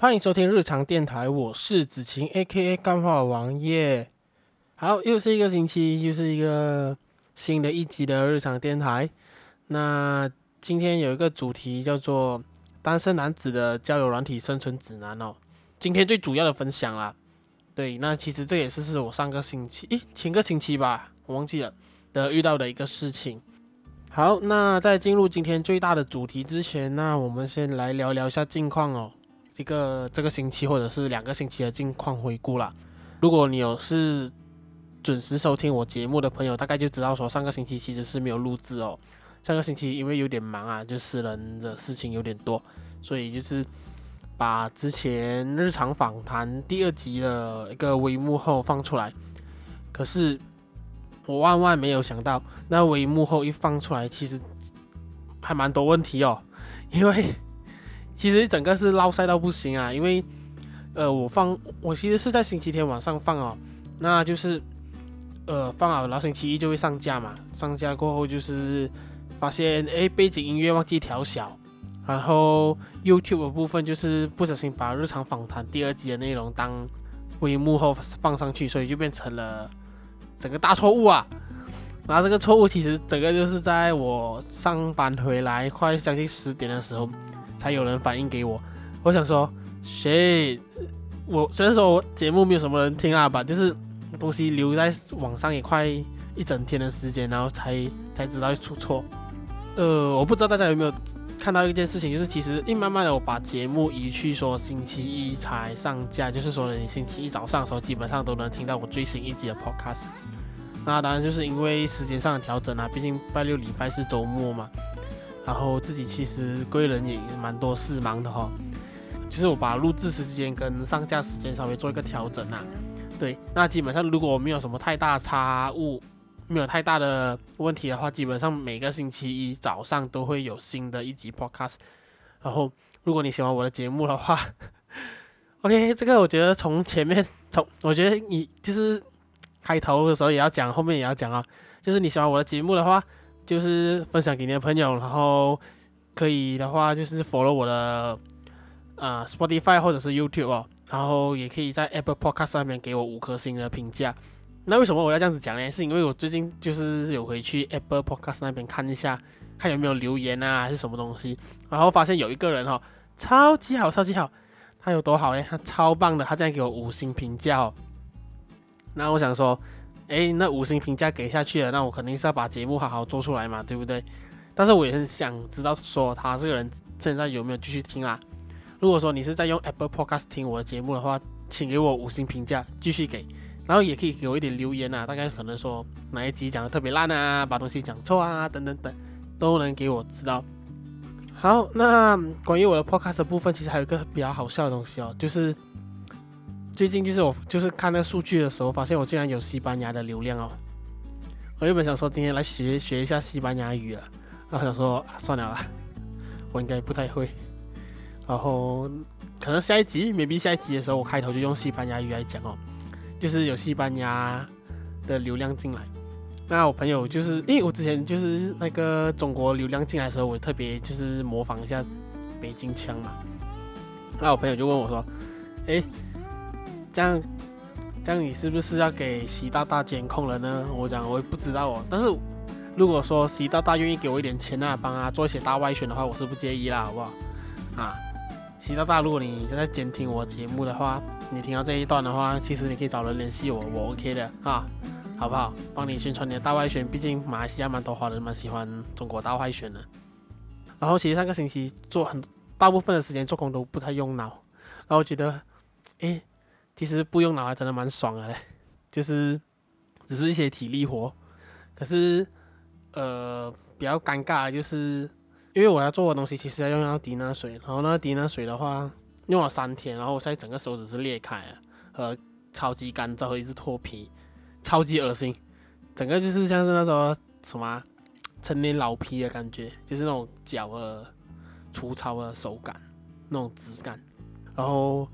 欢迎收听日常电台，我是子晴 A.K.A 干话王爷。好，又是一个星期，又是一个新的一集的日常电台。那今天有一个主题叫做单身男子的交友软体生存指南哦。今天最主要的分享啦，对，那其实这也是是我上个星期，诶，前个星期吧，我忘记了的遇到的一个事情。好，那在进入今天最大的主题之前，那我们先来聊聊一下近况哦。一个这个星期或者是两个星期的近况回顾啦。如果你有是准时收听我节目的朋友，大概就知道说上个星期其实是没有录制哦。上个星期因为有点忙啊，就私人的事情有点多，所以就是把之前日常访谈第二集的一个微幕后放出来，可是。我万万没有想到，那微幕后一放出来，其实还蛮多问题哦。因为其实整个是落赛到不行啊。因为呃，我放我其实是在星期天晚上放哦，那就是呃放好，然后星期一就会上架嘛。上架过后就是发现哎，背景音乐忘记调小，然后 YouTube 的部分就是不小心把日常访谈第二集的内容当微幕后放上去，所以就变成了。整个大错误啊！然后这个错误其实整个就是在我上班回来快将近十点的时候，才有人反映给我。我想说，谁？我虽然说我节目没有什么人听啊吧，就是东西留在网上也快一整天的时间，然后才才知道出错。呃，我不知道大家有没有看到一件事情，就是其实一慢慢的我把节目移去说星期一才上架，就是说你星期一早上的时候基本上都能听到我最新一集的 podcast。那当然就是因为时间上的调整啊，毕竟拜六礼拜是周末嘛。然后自己其实贵人也蛮多事忙的哈，就是我把录制时间跟上架时间稍微做一个调整啊。对，那基本上如果我没有什么太大差误，没有太大的问题的话，基本上每个星期一早上都会有新的一集 podcast。然后如果你喜欢我的节目的话，OK，这个我觉得从前面从我觉得你就是。开头的时候也要讲，后面也要讲啊。就是你喜欢我的节目的话，就是分享给你的朋友，然后可以的话就是 follow 我的呃 Spotify 或者是 YouTube 哦，然后也可以在 Apple Podcast 上面给我五颗星的评价。那为什么我要这样子讲呢？是因为我最近就是有回去 Apple Podcast 那边看一下，看有没有留言啊，还是什么东西，然后发现有一个人、哦，超级好，超级好，他有多好诶？他超棒的，他这样给我五星评价哦。那我想说，诶，那五星评价给下去了，那我肯定是要把节目好好做出来嘛，对不对？但是我也很想知道，说他这个人现在有没有继续听啊？如果说你是在用 Apple Podcast 听我的节目的话，请给我五星评价，继续给，然后也可以给我一点留言啊，大概可能说哪一集讲的特别烂啊，把东西讲错啊，等等等，都能给我知道。好，那关于我的 Podcast 部分，其实还有一个比较好笑的东西哦，就是。最近就是我就是看那数据的时候，发现我竟然有西班牙的流量哦。我原本想说今天来学学一下西班牙语了，然后想说、算了啦，我应该不太会。然后可能下一集，maybe 下一集的时候，我开头就用西班牙语来讲哦，就是有西班牙的流量进来。那我朋友就是，因为我之前就是那个中国流量进来的时候，我特别就是模仿一下北京腔嘛。那我朋友就问我说：“诶。”这样，这样你是不是要给习大大监控了呢？我讲我也不知道哦。但是如果说习大大愿意给我一点钱啊，帮他做一些大外宣的话，我是不介意啦，好不好？啊，习大大，如果你正在监听我节目的话，你听到这一段的话，其实你可以找人联系我，我 OK 的啊，好不好？帮你宣传你的大外宣，毕竟马来西亚蛮多华人蛮喜欢中国大外宣的。然后其实上个星期做很大部分的时间做工都不太用脑，然后觉得，诶。其实不用脑还真的蛮爽的嘞，就是只是一些体力活，可是呃比较尴尬的，就是因为我要做的东西其实要用到迪娜水，然后那个迪娜水的话用了三天，然后我现在整个手指是裂开了，呃超级干燥，一直脱皮，超级恶心，整个就是像是那种什么成年老皮的感觉，就是那种脚的粗糙的手感，那种质感，然后。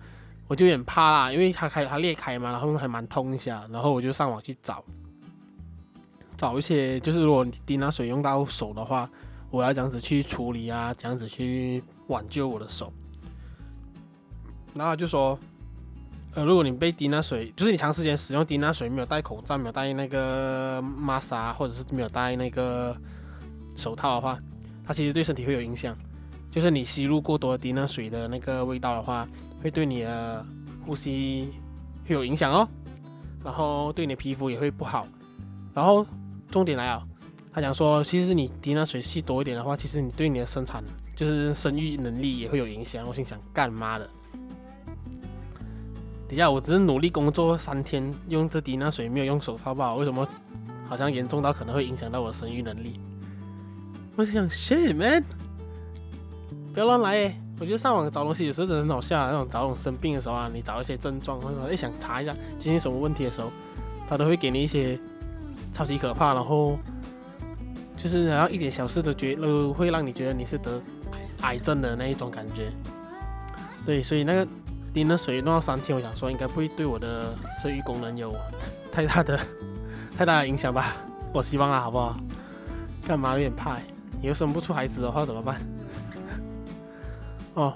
我就有点怕啦，因为它开它裂开嘛，然后还蛮痛一下，然后我就上网去找，找一些就是如果你滴那水用到手的话，我要这样子去处理啊，这样子去挽救我的手。然后就说，呃，如果你被滴那水，就是你长时间使用滴那水，没有戴口罩，没有戴那个 mask，或者是没有戴那个手套的话，它其实对身体会有影响。就是你吸入过多滴那水的那个味道的话，会对你的呼吸会有影响哦。然后对你的皮肤也会不好。然后重点来啊，他讲说，其实你滴那水吸多一点的话，其实你对你的生产。就是生育能力也会有影响。我心想，干嘛的？等下我只是努力工作三天，用这滴那水没有用手套吧？为什么好像严重到可能会影响到我的生育能力？我想，shit man，不要乱来诶！我觉得上网找东西有时候真的很好笑，那种找那种生病的时候啊，你找一些症状，或者说诶想查一下今天什么问题的时候，他都会给你一些超级可怕，然后就是然后一点小事都觉都会让你觉得你是得。癌症的那一种感觉，对，所以那个滴那水弄到三天，我想说应该不会对我的生育功能有太大的太大的影响吧，我希望啊，好不好？干嘛有点怕，以后生不出孩子的话怎么办？哦，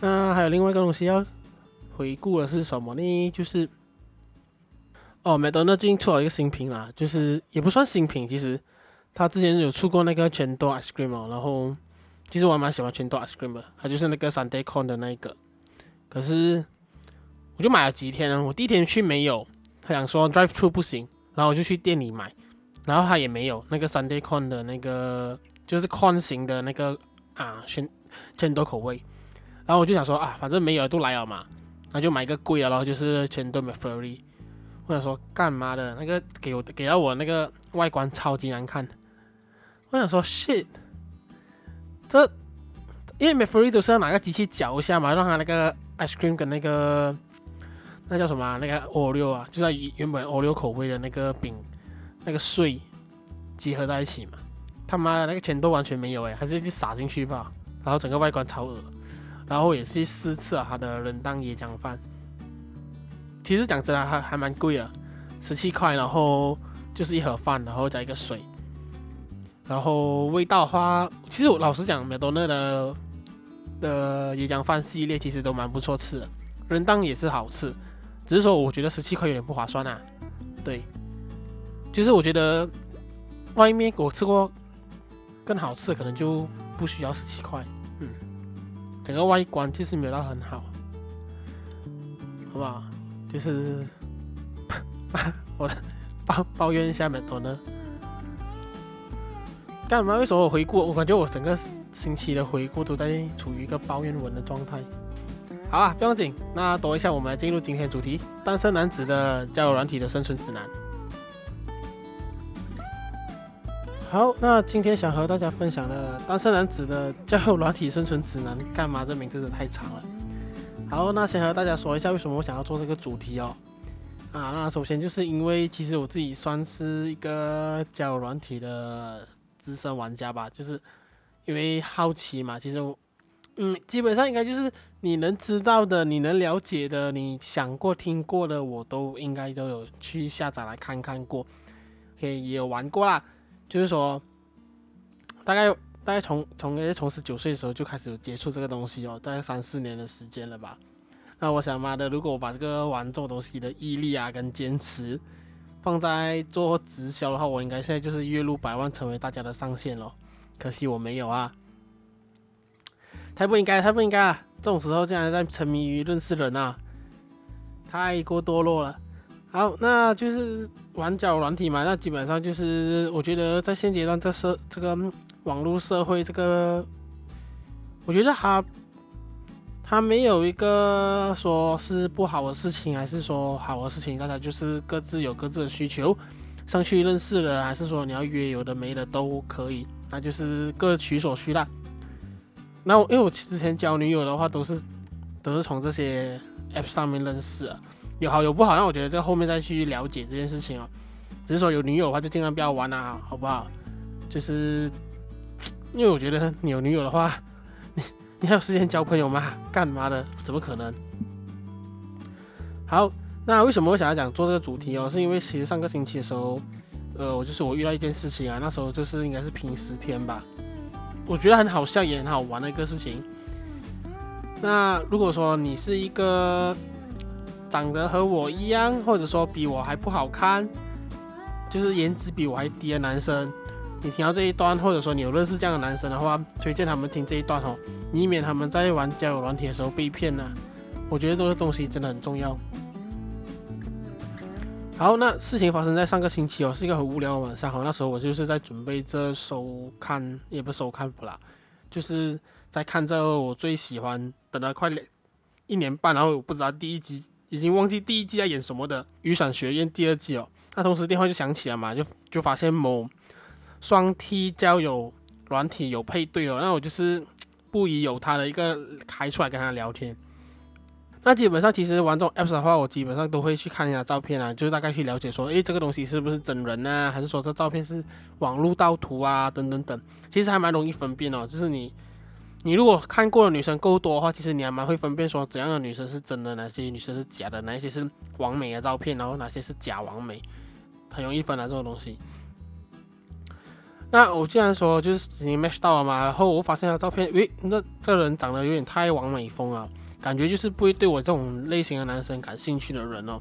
那还有另外一个东西要回顾的是什么呢？就是哦，麦当劳最近出了一个新品啦，就是也不算新品，其实他之前有出过那个全多 ice cream 哦，然后。其实我还蛮喜欢全多 ice cream 的，它就是那个 Sunday con 的那一个。可是我就买了几天呢，我第一天去没有，他想说 drive through 不行，然后我就去店里买，然后他也没有那个 Sunday con 的那个，就是矿型的那个啊全全多口味。然后我就想说啊，反正没有都来了嘛，那就买一个贵的，然后就是全多 McFlurry。我想说干嘛的，那个给我给到我那个外观超级难看。我想说 shit。这，因为 McFlurry 都是要拿个机器搅一下嘛，让它那个 ice cream 跟那个那叫什么、那个 Oreo 啊，就在原本 Oreo 口味的那个饼那个碎结合在一起嘛。他妈的那个钱都完全没有诶，还是就撒进去吧。然后整个外观超恶，然后也是试吃了它的冷冻椰浆饭。其实讲真的还还蛮贵的，十七块，然后就是一盒饭，然后加一个水。然后味道的话，其实我老实讲，麦多乐的的椰浆饭系列其实都蛮不错吃的，人当也是好吃，只是说我觉得十七块有点不划算啊。对，就是我觉得外面我吃过更好吃，可能就不需要十七块。嗯，整个外观就是没有到很好，好不好？就是 我抱抱怨一下美多呢。干嘛？为什么我回顾？我感觉我整个星期的回顾都在处于一个抱怨文的状态。好啊，不用紧。那等一下，我们来进入今天的主题：单身男子的交友软体的生存指南。好，那今天想和大家分享的单身男子的交友软体生存指南，干嘛？这名字真的太长了。好，那先和大家说一下为什么我想要做这个主题哦。啊，那首先就是因为其实我自己算是一个交友软体的。资深玩家吧，就是因为好奇嘛。其实，嗯，基本上应该就是你能知道的、你能了解的、你想过、听过的，我都应该都有去下载来看看过。OK，也有玩过啦。就是说，大概大概从从从十九岁的时候就开始有接触这个东西哦，大概三四年的时间了吧。那我想妈的，如果我把这个玩这种东西的毅力啊跟坚持，放在做直销的话，我应该现在就是月入百万，成为大家的上限了。可惜我没有啊，太不应该，太不应该啊！这种时候竟然在沉迷于认识人啊，太过堕落了。好，那就是玩脚软体嘛，那基本上就是我觉得在现阶段这社这个网络社会，这个我觉得还。他没有一个说是不好的事情，还是说好的事情，大家就是各自有各自的需求，上去认识了，还是说你要约有的没的都可以，那就是各取所需啦。那我因为我之前交女友的话，都是都是从这些 app 上面认识啊，有好有不好，那我觉得这后面再去了解这件事情哦。只是说有女友的话，就尽量不要玩啊，好不好？就是因为我觉得你有女友的话。你 你还有时间交朋友吗？干嘛的？怎么可能？好，那为什么我想要讲做这个主题哦？是因为其实上个星期的时候，呃，我就是我遇到一件事情啊，那时候就是应该是平时天吧，我觉得很好笑也很好玩的一个事情。那如果说你是一个长得和我一样，或者说比我还不好看，就是颜值比我还低的男生，你听到这一段，或者说你有认识这样的男生的话，推荐他们听这一段哦，以免他们在玩交友软体的时候被骗呢。我觉得这个东西真的很重要。好，那事情发生在上个星期哦，是一个很无聊的晚上。好，那时候我就是在准备着收看，也不收看不啦，就是。在看着我最喜欢，等了快两一年半，然后我不知道第一集已经忘记第一季在演什么的《雨伞学院》第二季哦。那同时电话就响起了嘛，就就发现某双 T 交友软体有配对哦。那我就是不疑有他的一个开出来跟他聊天。那基本上其实玩这种 apps 的话，我基本上都会去看一下照片啊，就是大概去了解说，诶，这个东西是不是真人啊，还是说这照片是网络盗图啊，等等等。其实还蛮容易分辨哦，就是你。你如果看过的女生够多的话，其实你还蛮会分辨说怎样的女生是真的，哪些女生是假的，哪一些是完美的照片，然后哪些是假完美，很容易分啊这种东西。那我既然说就是已经 match 到了嘛，然后我发现他照片，诶，那这人长得有点太完美风啊，感觉就是不会对我这种类型的男生感兴趣的人哦。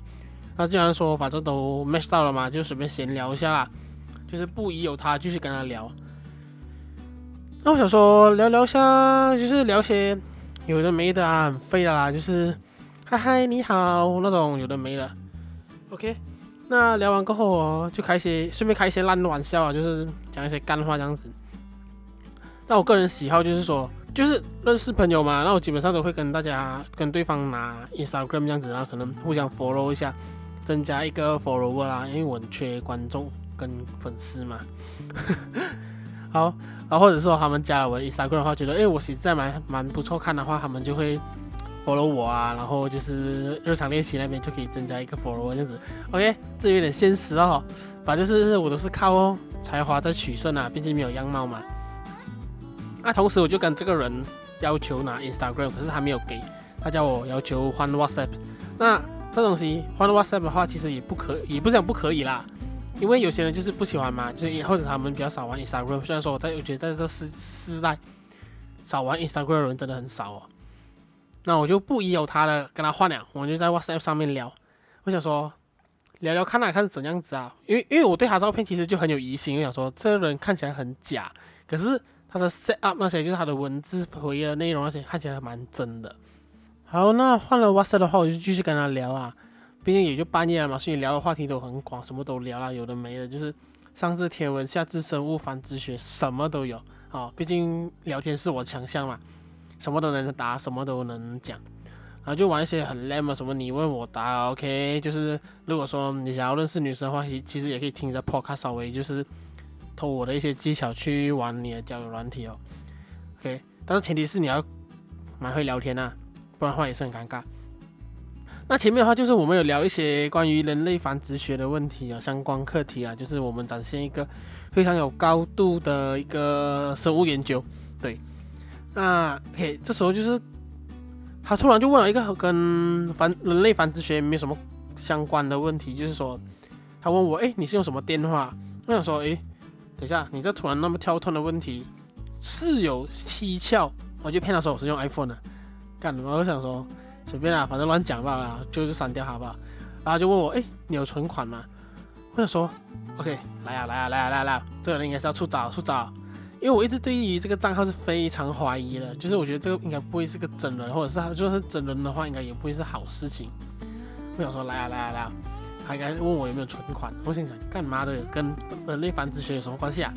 那既然说反正都 match 到了嘛，就随便闲聊一下啦，就是不疑有他，继续跟他聊。那我想说聊聊下，就是聊些有的没的啊，很废的啦，就是嗨嗨你好那种有的没的。OK，那聊完过后哦，就开一些顺便开一些烂玩笑啊，就是讲一些干话这样子。那我个人喜好就是说，就是认识朋友嘛，那我基本上都会跟大家跟对方拿 Instagram 这样子，然后可能互相 follow 一下，增加一个 follower 啦，因为我缺观众跟粉丝嘛。好。然后或者说他们加了我的 Instagram 的话，觉得哎，我写字蛮蛮不错看的话，他们就会 follow 我啊。然后就是日常练习那边就可以增加一个 follow 这样子。OK，这有点现实哦。反正就是我都是靠才华在取胜啊，毕竟没有样貌嘛。那同时我就跟这个人要求拿 Instagram，可是他没有给，他叫我要求换 WhatsApp。那这东西换 WhatsApp 的话，其实也不可，也不是讲不可以啦。因为有些人就是不喜欢嘛，就是或者他们比较少玩 Instagram。虽然说我在，我觉得在这世世代，少玩 Instagram 的人真的很少哦。那我就不依有他的跟他换了，我就在 WhatsApp 上面聊。我想说聊聊看，看是怎样子啊？因为因为我对他照片其实就很有疑心，我想说这个人看起来很假，可是他的 set up 那些就是他的文字回忆的内容那些看起来蛮真的。好，那换了 WhatsApp 的话，我就继续跟他聊啊。毕竟也就半夜了嘛，所以聊的话题都很广，什么都聊了，有的没的，就是上至天文，下至生物、繁殖学，什么都有啊、哦。毕竟聊天是我强项嘛，什么都能答，什么都能讲，然后就玩一些很 l a m 什么你问我答，OK。就是如果说你想要认识女生的话，其其实也可以听着 Podcast 稍微就是偷我的一些技巧去玩你的交友软体哦，OK。但是前提是你要蛮会聊天、啊，不然的话也是很尴尬。那前面的话就是我们有聊一些关于人类繁殖学的问题啊，相关课题啊，就是我们展现一个非常有高度的一个生物研究。对，那 OK，这时候就是他突然就问了一个跟繁人类繁殖学没有什么相关的问题，就是说他问我，哎，你是用什么电话？我想说，哎，等一下，你这突然那么跳脱的问题是有蹊跷，我就骗他说我是用 iPhone 的，干什么？我想说。随便啦，反正乱讲吧啦，就是删掉好不好？然后就问我，哎，你有存款吗？我想说，OK，来呀、啊，来呀、啊，来呀、啊，来呀、啊，来，这个人应该是要出招，出招，因为我一直对于这个账号是非常怀疑的，就是我觉得这个应该不会是个真人，或者是他就算是真人的话，应该也不会是好事情。我想说，来呀、啊，来呀、来呀，他应该问我有没有存款，我心想，干嘛的，跟人类繁殖学有什么关系啊？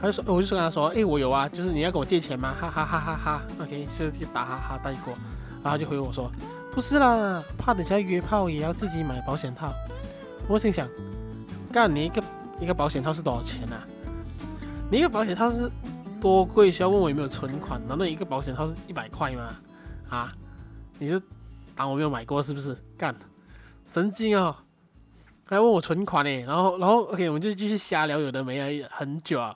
他就说，我就跟他说，哎，我有啊，就是你要跟我借钱吗？哈哈哈哈哈，OK，就是打哈哈带过。然后就回我说，不是啦，怕等下约炮也要自己买保险套。我心想，干你一个一个保险套是多少钱啊？你一个保险套是多贵？需要问我有没有存款？难道一个保险套是一百块吗？啊？你是当我没有买过是不是？干，神经哦！还问我存款呢？然后然后 OK，我们就继续瞎聊，有的没的很久啊。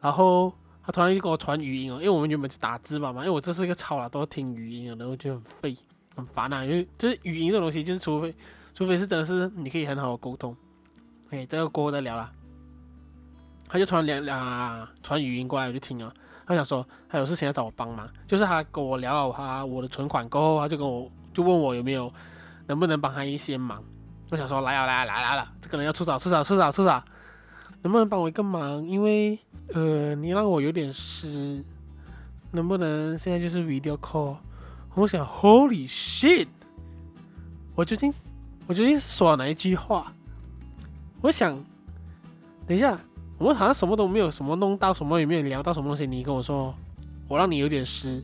然后。他突然就给我传语音哦，因为我们原本就打字嘛嘛，因为我这是一个超了，都要听语音，然后就很废很烦啊，因为就是语音这种东西，就是除非除非是真的是你可以很好的沟通，OK，这个过后再聊啦。他就传两两传语音过来，我就听了，他想说他有事情要找我帮忙，就是他跟我聊了他我的存款过后，他就跟我就问我有没有能不能帮他一些忙。我想说来啊来啊来来了，这个人要出手出手出手出手，能不能帮我一个忙？因为呃你让我有点湿，能不能现在就是 video call？我想 Holy shit！我究竟我究竟是说了哪一句话？我想等一下。我们好像什么都没有，什么弄到，什么也没有聊到什么东西。你跟我说，我让你有点湿。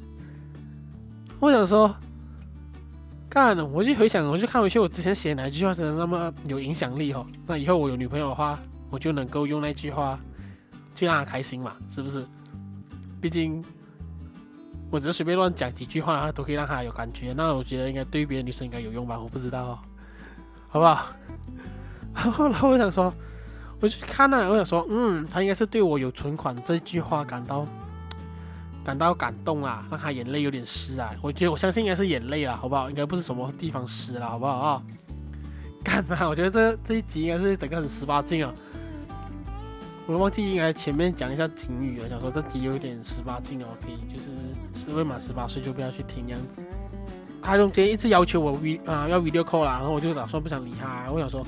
我想说，干，我就回想，我就看回去，我之前写哪一句话真的那么有影响力哦。那以后我有女朋友的话，我就能够用那句话去让他开心嘛，是不是？毕竟我只是随便乱讲几句话，都可以让他有感觉。那我觉得应该对别的女生应该有用吧？我不知道，好不好？然后，然后我想说。我去看了，我想说，嗯，他应该是对我有存款这句话感到感到感动啊，让他眼泪有点湿啊。我觉得我相信应该是眼泪啊，好不好？应该不是什么地方湿了，好不好啊？干嘛？我觉得这这一集应该是整个很十八禁啊。我忘记应该前面讲一下警语了，想说这集有点十八禁哦，可以就是是未满十八岁就不要去听这样子。他中间一直要求我 V 啊要 video call 啦，然后我就打算不想理他，我想说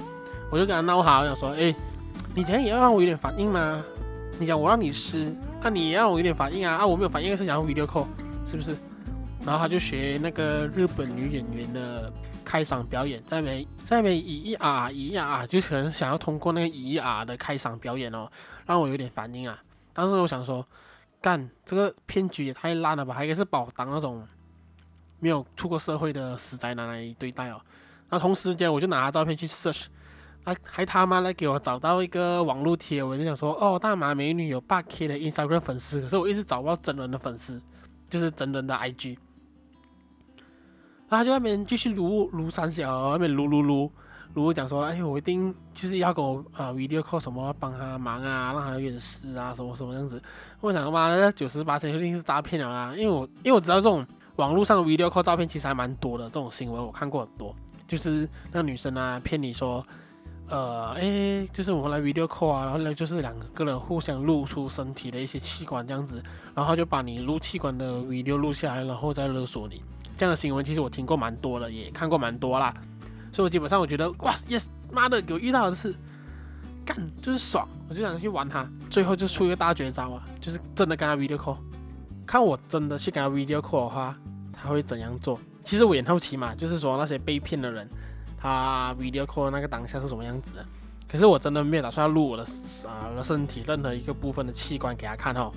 我就跟他闹好，我想说哎。你这样也要让我有点反应吗？你讲我让你吃，那、啊、你也要让我有点反应啊！啊，我没有反应是想要 video call，是不是？然后他就学那个日本女演员的开嗓表演，在那边在那边咿咿啊啊咿呀啊，就可能想要通过那个咿啊的开嗓表演哦，让我有点反应啊。当时我想说，干这个骗局也太烂了吧，还应该是把我当那种没有出过社会的死宅男来对待哦。那同时间我就拿他照片去 search。还还他妈的给我找到一个网络贴文，就想说哦，大马美女有八 K 的 Instagram 粉丝，可是我一直找不到真人的粉丝，就是真人的 IG。然后他就那边继续撸撸三小，那边撸撸撸撸讲说，哎，我一定就是要给我啊、video call 什么帮他忙啊，让他有点事啊，什么什么样子。我想妈的九十八千一定是诈骗了啦，因为我因为我知道这种网络上的 video call 照片其实还蛮多的，这种新闻我看过很多，就是那女生啊骗你说。呃，诶，就是我们来 video call 啊，然后呢，就是两个人互相露出身体的一些器官这样子，然后就把你录器官的 video 录下来，然后再勒索你。这样的新闻其实我听过蛮多的，也看过蛮多啦。所以我基本上我觉得，哇，yes，妈的，给我遇到的是干就是爽，我就想去玩他。最后就出一个大绝招啊，就是真的跟他 video call，看我真的去跟他 video call 的话，他会怎样做？其实我也好奇嘛，就是说那些被骗的人。他 video call 那个当下是什么样子？可是我真的没有打算要录我的啊身体任何一个部分的器官给他看哦。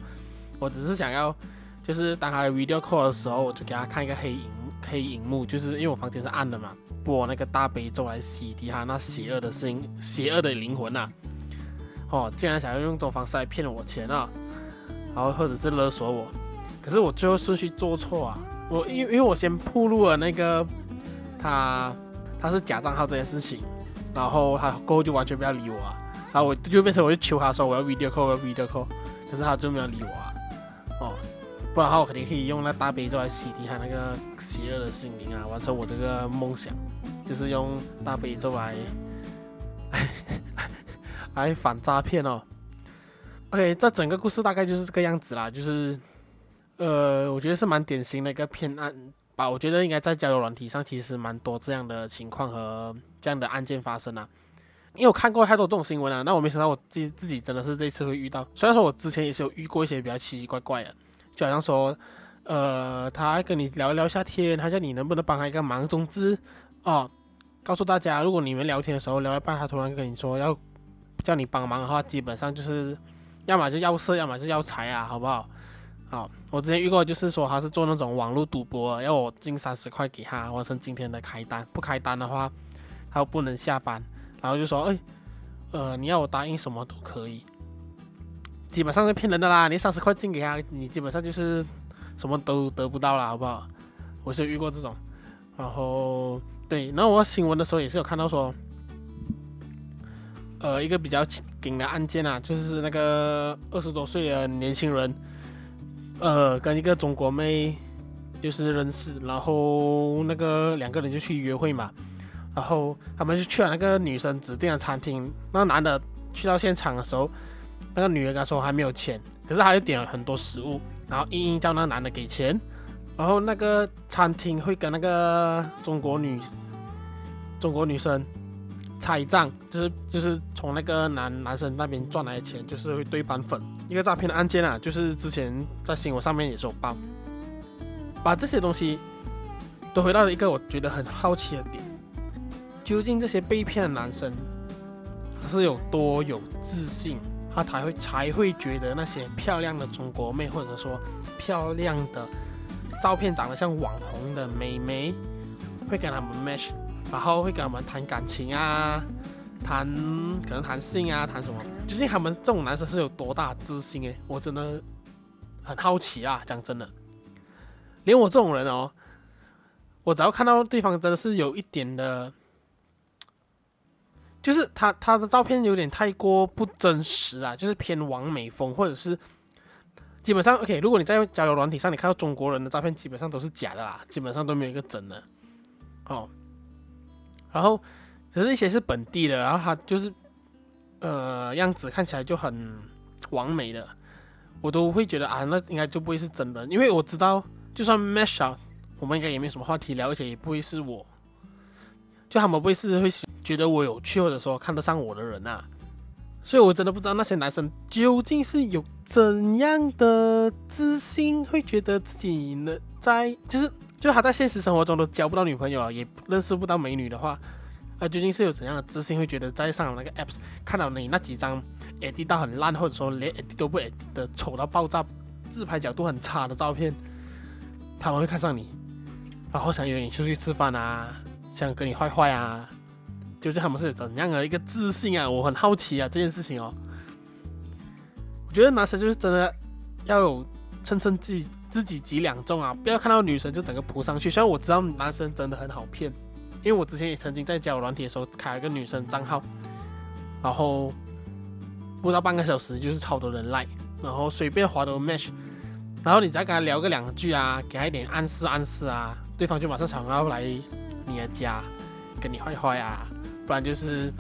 我只是想要，就是当他 video call 的时候，我就给他看一个黑影黑荧幕，就是因为我房间是暗的嘛，播那个大悲咒来洗涤他那邪恶的心、邪恶的灵魂呐、啊。哦，竟然想要用这种方式来骗我钱啊，然后或者是勒索我。可是我最后顺序做错啊，我因为因为我先铺路了那个他。他是假账号这件事情，然后他过后就完全不要理我啊，然后我就变成我就求他说我要 video call，我要 video call，可是他就没有理我啊，哦，不然的话我肯定可以用那大悲咒来洗涤他那个邪恶的心灵啊，完成我这个梦想，就是用大悲咒来 来反诈骗哦。OK，这整个故事大概就是这个样子啦，就是呃，我觉得是蛮典型的一个骗案。吧，我觉得应该在交友软体上其实蛮多这样的情况和这样的案件发生啊，因为我看过太多这种新闻了，那我没想到我自己自己真的是这次会遇到。虽然说我之前也是有遇过一些比较奇奇怪怪的，就好像说，呃，他跟你聊一聊一下天，他叫你能不能帮他一个忙，总之，哦，告诉大家，如果你们聊天的时候聊一半，他突然跟你说要叫你帮忙的话，基本上就是要么就要色，要么就要财啊，好不好？好，我之前遇过，就是说他是做那种网络赌博，要我进三十块给他完成今天的开单，不开单的话，他又不能下班，然后就说，哎，呃，你要我答应什么都可以，基本上是骗人的啦，你三十块进给他，你基本上就是什么都得不到了，好不好？我是遇过这种，然后对，然后我新闻的时候也是有看到说，呃，一个比较紧的案件啊，就是那个二十多岁的年轻人。呃，跟一个中国妹就是认识，然后那个两个人就去约会嘛，然后他们就去了那个女生指定的餐厅。那男的去到现场的时候，那个女的跟他说还没有钱，可是他又点了很多食物，然后硬硬叫那男的给钱，然后那个餐厅会跟那个中国女中国女生拆账，就是就是从那个男男生那边赚来的钱，就是会对半分。一个诈骗的案件啊，就是之前在新闻上面也是有报，把这些东西都回到了一个我觉得很好奇的点，究竟这些被骗的男生他是有多有自信？他才会才会觉得那些漂亮的中国妹，或者说漂亮的照片长得像网红的美眉，会跟他们 match，然后会跟他们谈感情啊，谈可能谈性啊，谈什么？究竟他们这种男生是有多大自信诶？我真的很好奇啊！讲真的，连我这种人哦，我只要看到对方真的是有一点的。就是他他的照片有点太过不真实啊，就是偏完美风，或者是基本上 OK。如果你在交友软体上，你看到中国人的照片，基本上都是假的啦，基本上都没有一个真的哦。然后只是一些是本地的，然后他就是呃样子看起来就很完美的，我都会觉得啊，那应该就不会是真的，因为我知道就算 match 啊，我们应该也没什么话题聊，而且也不会是我，就他们不会是会。觉得我有趣，或者说看得上我的人啊，所以我真的不知道那些男生究竟是有怎样的自信，会觉得自己呢在就是就他在现实生活中都交不到女朋友啊，也认识不到美女的话，啊，究竟是有怎样的自信，会觉得在上那个 apps 看到你那几张 ad 到很烂，或者说连 ad 都不 ad 的丑到爆炸，自拍角度很差的照片，他们会看上你，然后想约你出去吃饭啊，想跟你坏坏啊。究竟他们是怎样的一个自信啊？我很好奇啊，这件事情哦。我觉得男生就是真的要有称称自己自己几两重啊，不要看到女生就整个扑上去。虽然我知道男生真的很好骗，因为我之前也曾经在交友软体的时候开了个女生账号，然后不到半个小时就是超多人来，然后随便划都 match，然后你再跟他聊个两句啊，给他一点暗示暗示啊，对方就马上想要来你的家跟你坏坏啊。不然就是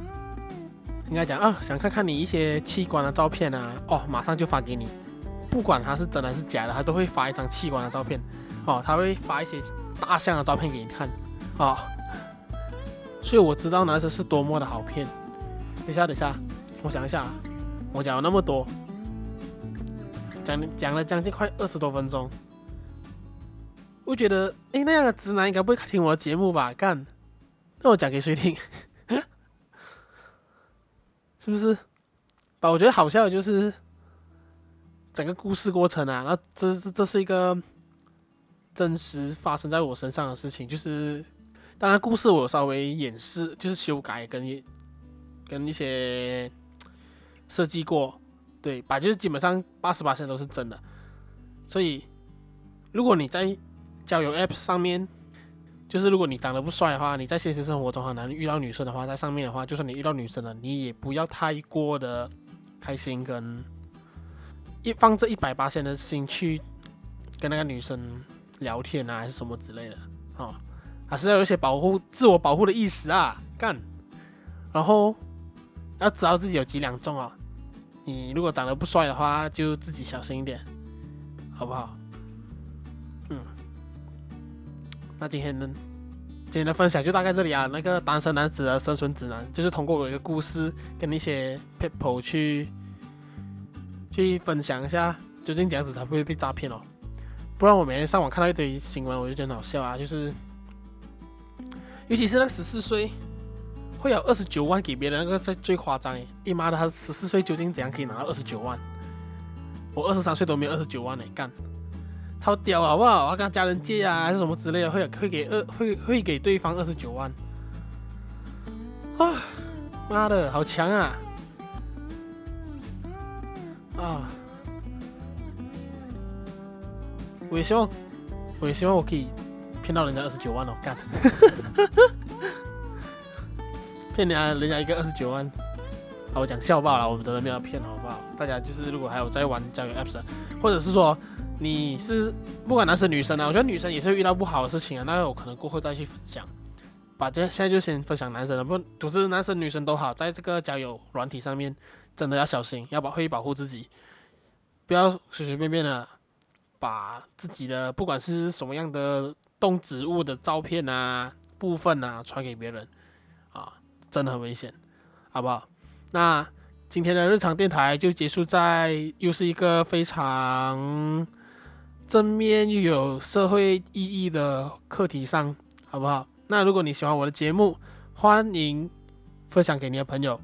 应该讲啊，想看看你一些器官的照片啊，哦，马上就发给你，不管他是真的还是假的，他都会发一张器官的照片，哦，他会发一些大象的照片给你看，哦，所以我知道男生是多么的好骗。等一下，等一下，我想一下，我讲了那么多，讲讲了将近快二十多分钟，我觉得，哎，那样的直男应该不会听我的节目吧？干，那我讲给谁听？是不是？把我觉得好笑的就是整个故事过程啊，那这这这是一个真实发生在我身上的事情，就是当然故事我稍微掩饰，就是修改跟跟一些设计过，对，把就是基本上八十八%都是真的，所以如果你在交友 App 上面。就是如果你长得不帅的话，你在现实生活中很难遇到女生的话，在上面的话，就算你遇到女生了，你也不要太过的开心，跟一放这一百八千的心去跟那个女生聊天啊，还是什么之类的，哦，还是要有一些保护自我保护的意识啊，干，然后要知道自己有几两重啊，你如果长得不帅的话，就自己小心一点，好不好？嗯那今天呢，今天的分享就大概这里啊。那个单身男子的生存指南，就是通过我一个故事跟一些 people 去去分享一下，究竟这样子才不会被诈骗哦。不然我每天上网看到一堆新闻，我就觉得好笑啊。就是，尤其是那十四岁会有二十九万给别人，那个最最夸张诶！哎妈的，他十四岁究竟怎样可以拿到二十九万？我二十三岁都没有二十九万呢，干！超屌好不好？我要跟家人借啊，还是什么之类的，会会给二会会给对方二十九万啊！妈的，好强啊！啊！我也希望，我也希望我可以骗到人家二十九万哦，干！骗人家人家一个二十九万，好，我讲笑话了，我们真的没有骗，好不好？大家就是如果还有在玩交友 apps，或者是说。你是不管男生女生啊，我觉得女生也是遇到不好的事情啊，那我可能过后再去分享。把这现在就先分享男生了，不，总之男生女生都好，在这个交友软体上面真的要小心，要保会保护自己。不要随随便便的把自己的不管是什么样的动植物的照片啊、部分啊传给别人啊，真的很危险，好不好？那今天的日常电台就结束在又是一个非常正面又有社会意义的课题上，好不好？那如果你喜欢我的节目，欢迎分享给你的朋友，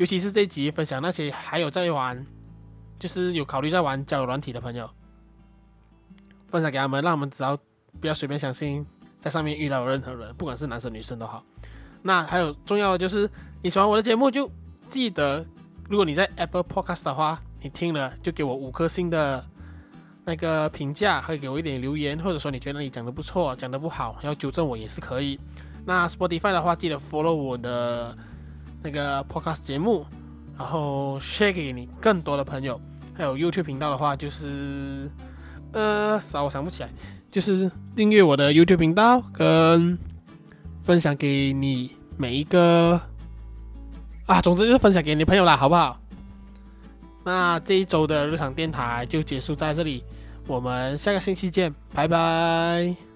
尤其是这一集分享那些还有在玩，就是有考虑在玩交友软体的朋友，分享给他们，让他们知道不要随便相信在上面遇到任何人，不管是男生女生都好。那还有重要的就是你喜欢我的节目，就记得。如果你在 Apple Podcast 的话，你听了就给我五颗星的那个评价，可以给我一点留言，或者说你觉得你讲的不错，讲的不好，要纠正我也是可以。那 Spotify 的话，记得 follow 我的那个 Podcast 节目，然后 share 给你更多的朋友。还有 YouTube 频道的话，就是呃，啥我想不起来，就是订阅我的 YouTube 频道，跟分享给你每一个。啊，总之就是分享给你朋友啦，好不好？那这一周的日常电台就结束在这里，我们下个星期见，拜拜。